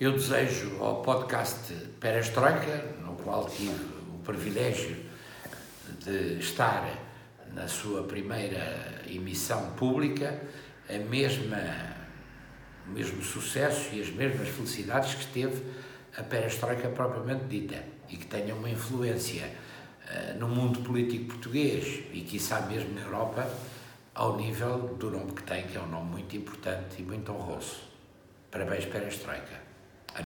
Eu desejo ao podcast Perestroika, no qual tive o privilégio de estar na sua primeira emissão pública, a mesma, o mesmo sucesso e as mesmas felicidades que teve a perestroika propriamente dita e que tenha uma influência eh, no mundo político português e, quiçá, mesmo na Europa, ao nível do nome que tem, que é um nome muito importante e muito honroso. Parabéns, perestroika.